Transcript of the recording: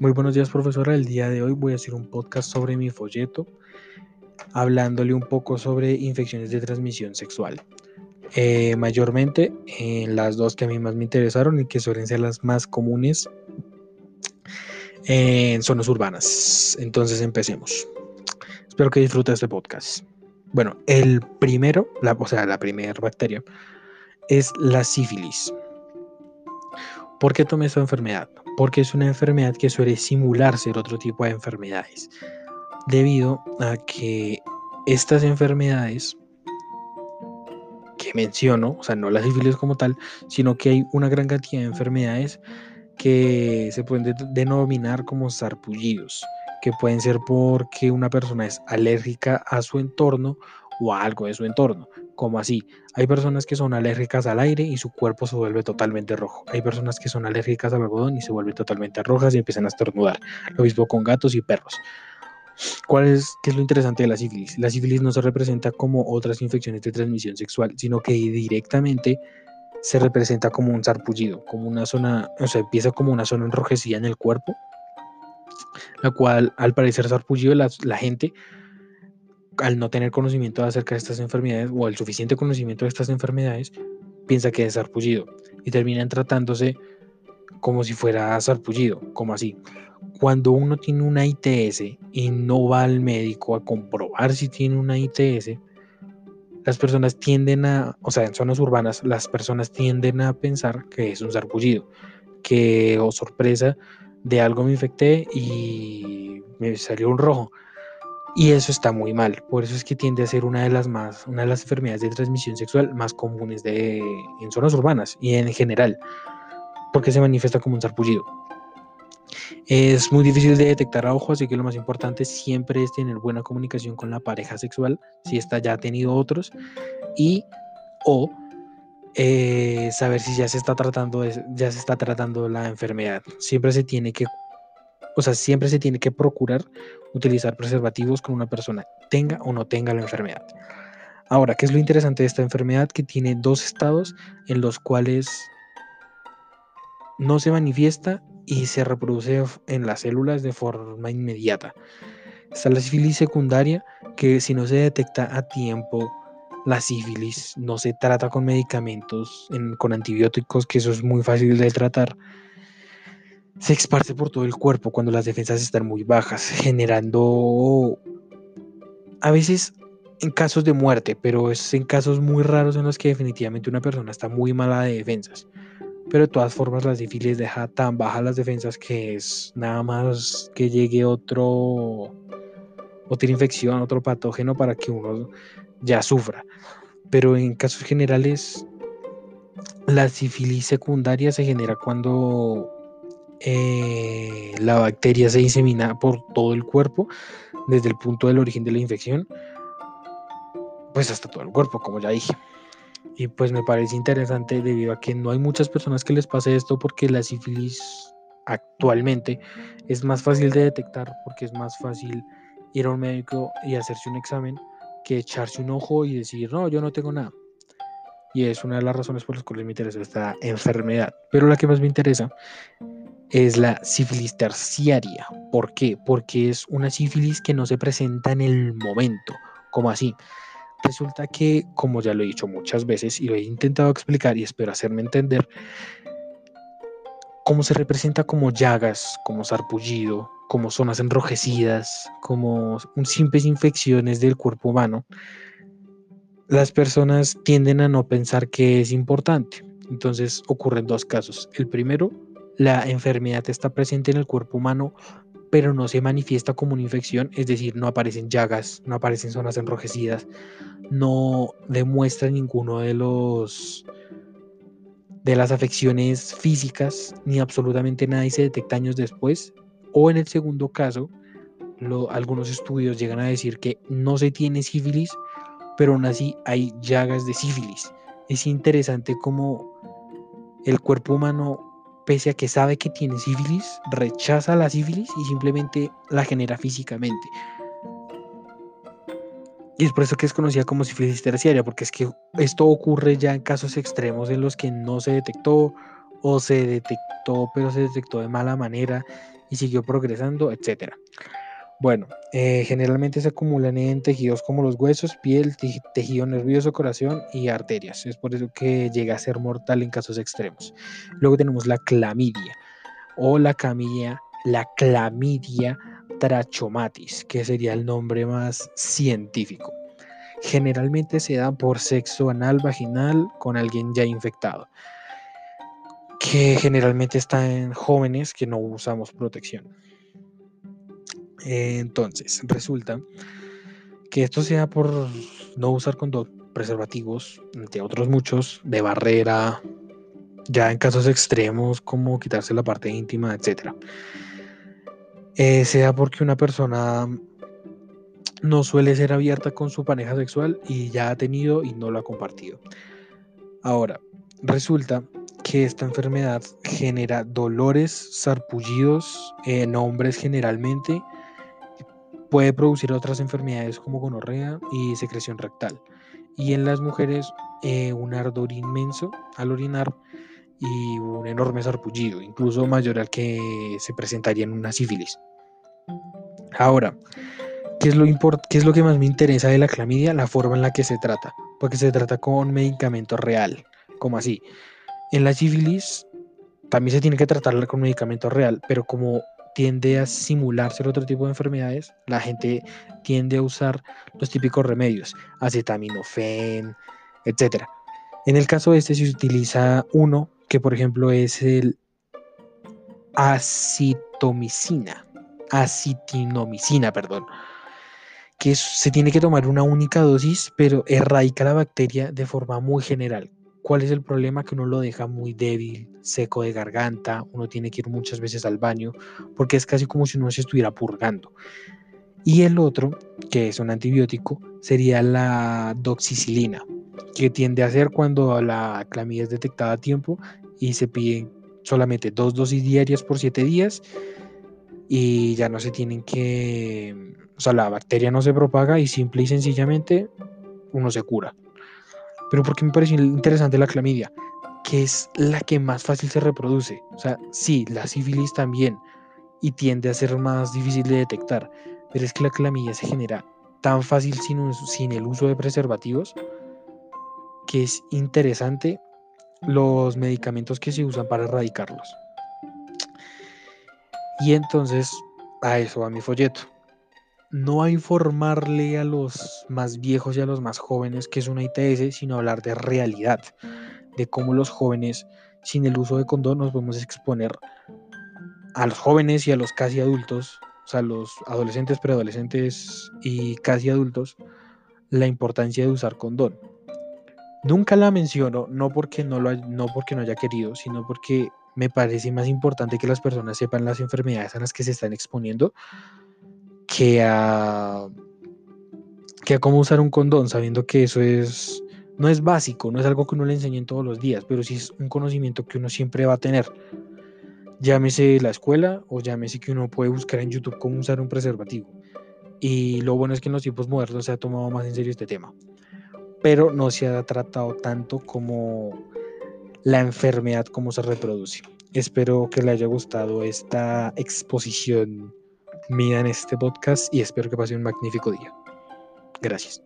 Muy buenos días, profesora. El día de hoy voy a hacer un podcast sobre mi folleto, hablándole un poco sobre infecciones de transmisión sexual. Eh, mayormente en las dos que a mí más me interesaron y que suelen ser las más comunes en zonas urbanas. Entonces empecemos. Espero que disfrute este podcast. Bueno, el primero, o sea, la primera bacteria es la sífilis. ¿Por qué tomé esta enfermedad? Porque es una enfermedad que suele simular ser otro tipo de enfermedades, debido a que estas enfermedades que menciono, o sea, no la sífilis como tal, sino que hay una gran cantidad de enfermedades que se pueden denominar como sarpullidos, que pueden ser porque una persona es alérgica a su entorno o a algo de su entorno. Como así, hay personas que son alérgicas al aire y su cuerpo se vuelve totalmente rojo. Hay personas que son alérgicas al algodón y se vuelven totalmente rojas y empiezan a estornudar. Lo mismo con gatos y perros. ¿Cuál es, qué es lo interesante de la sífilis? La sífilis no se representa como otras infecciones de transmisión sexual, sino que directamente se representa como un sarpullido, como una zona, o sea, empieza como una zona enrojecida en el cuerpo, la cual al parecer sarpullido la, la gente al no tener conocimiento acerca de estas enfermedades o el suficiente conocimiento de estas enfermedades, piensa que es sarpullido y terminan tratándose como si fuera sarpullido, como así. Cuando uno tiene una ITS y no va al médico a comprobar si tiene una ITS, las personas tienden a, o sea, en zonas urbanas, las personas tienden a pensar que es un sarpullido, que, o oh, sorpresa, de algo me infecté y me salió un rojo. Y eso está muy mal. Por eso es que tiende a ser una de las más, una de las enfermedades de transmisión sexual más comunes de, en zonas urbanas y en general, porque se manifiesta como un sarpullido. Es muy difícil de detectar a ojo, así que lo más importante siempre es tener buena comunicación con la pareja sexual, si ésta ya ha tenido otros, y o eh, saber si ya se está tratando ya se está tratando la enfermedad. Siempre se tiene que o sea, siempre se tiene que procurar utilizar preservativos con una persona, tenga o no tenga la enfermedad. Ahora, ¿qué es lo interesante de esta enfermedad? Que tiene dos estados en los cuales no se manifiesta y se reproduce en las células de forma inmediata. Está la sífilis secundaria, que si no se detecta a tiempo, la sífilis no se trata con medicamentos, con antibióticos, que eso es muy fácil de tratar se esparce por todo el cuerpo cuando las defensas están muy bajas, generando a veces en casos de muerte, pero es en casos muy raros en los que definitivamente una persona está muy mala de defensas. Pero de todas formas la sífilis deja tan bajas las defensas que es nada más que llegue otro otra infección, otro patógeno para que uno ya sufra. Pero en casos generales la sífilis secundaria se genera cuando eh, la bacteria se disemina por todo el cuerpo, desde el punto del origen de la infección, pues hasta todo el cuerpo, como ya dije. Y pues me parece interesante debido a que no hay muchas personas que les pase esto porque la sífilis actualmente es más fácil de detectar porque es más fácil ir a un médico y hacerse un examen que echarse un ojo y decir, no, yo no tengo nada. Y es una de las razones por las cuales me interesa esta enfermedad. Pero la que más me interesa es la sífilis terciaria. ¿Por qué? Porque es una sífilis que no se presenta en el momento. como así? Resulta que, como ya lo he dicho muchas veces y lo he intentado explicar y espero hacerme entender, como se representa como llagas, como sarpullido, como zonas enrojecidas, como simples infecciones del cuerpo humano, las personas tienden a no pensar que es importante. Entonces ocurren dos casos. El primero la enfermedad está presente en el cuerpo humano, pero no se manifiesta como una infección, es decir, no aparecen llagas, no aparecen zonas enrojecidas, no demuestra ninguno de los de las afecciones físicas ni absolutamente nada y se detecta años después. O en el segundo caso, algunos estudios llegan a decir que no se tiene sífilis, pero aún así hay llagas de sífilis. Es interesante cómo el cuerpo humano pese a que sabe que tiene sífilis, rechaza la sífilis y simplemente la genera físicamente. Y es por eso que es conocida como sífilis terciaria, porque es que esto ocurre ya en casos extremos en los que no se detectó o se detectó, pero se detectó de mala manera y siguió progresando, etc. Bueno, eh, generalmente se acumulan en tejidos como los huesos, piel, tejido nervioso, corazón y arterias. Es por eso que llega a ser mortal en casos extremos. Luego tenemos la clamidia o la camilla, la clamidia trachomatis, que sería el nombre más científico. Generalmente se da por sexo anal vaginal con alguien ya infectado, que generalmente está en jóvenes que no usamos protección. Entonces, resulta que esto sea por no usar con preservativos, entre otros muchos, de barrera, ya en casos extremos como quitarse la parte íntima, etc. Eh, sea porque una persona no suele ser abierta con su pareja sexual y ya ha tenido y no lo ha compartido. Ahora, resulta que esta enfermedad genera dolores, sarpullidos en hombres generalmente, puede producir otras enfermedades como gonorrea y secreción rectal. Y en las mujeres eh, un ardor inmenso al orinar y un enorme sarpullido, incluso mayor al que se presentaría en una sífilis. Ahora, ¿qué es, lo ¿qué es lo que más me interesa de la clamidia? La forma en la que se trata, porque se trata con medicamento real, como así. En la sífilis también se tiene que tratarla con medicamento real, pero como tiende a simular ser otro tipo de enfermedades, la gente tiende a usar los típicos remedios, acetaminofén, etc. En el caso de este se utiliza uno que por ejemplo es el acitomicina, acitinomicina, perdón, que se tiene que tomar una única dosis, pero erradica la bacteria de forma muy general. ¿Cuál es el problema? Que uno lo deja muy débil, seco de garganta, uno tiene que ir muchas veces al baño, porque es casi como si uno se estuviera purgando. Y el otro, que es un antibiótico, sería la doxicilina, que tiende a ser cuando la clamidia es detectada a tiempo y se piden solamente dos dosis diarias por siete días y ya no se tienen que, o sea, la bacteria no se propaga y simple y sencillamente uno se cura. Pero ¿por qué me parece interesante la clamidia? Que es la que más fácil se reproduce. O sea, sí, la sífilis también y tiende a ser más difícil de detectar, pero es que la clamidia se genera tan fácil sin, sin el uso de preservativos que es interesante los medicamentos que se usan para erradicarlos. Y entonces, a eso va mi folleto. No a informarle a los más viejos y a los más jóvenes que es una ITS, sino hablar de realidad, de cómo los jóvenes, sin el uso de condón, nos podemos exponer a los jóvenes y a los casi adultos, o sea, los adolescentes, preadolescentes y casi adultos, la importancia de usar condón. Nunca la menciono, no porque no, lo, no porque no haya querido, sino porque me parece más importante que las personas sepan las enfermedades a las que se están exponiendo que a, que a cómo usar un condón, sabiendo que eso es, no es básico, no es algo que uno le enseñe todos los días, pero sí es un conocimiento que uno siempre va a tener. Llámese la escuela o llámese que uno puede buscar en YouTube cómo usar un preservativo. Y lo bueno es que en los tiempos modernos se ha tomado más en serio este tema pero no se ha tratado tanto como la enfermedad, cómo se reproduce. Espero que le haya gustado esta exposición mía en este podcast y espero que pase un magnífico día. Gracias.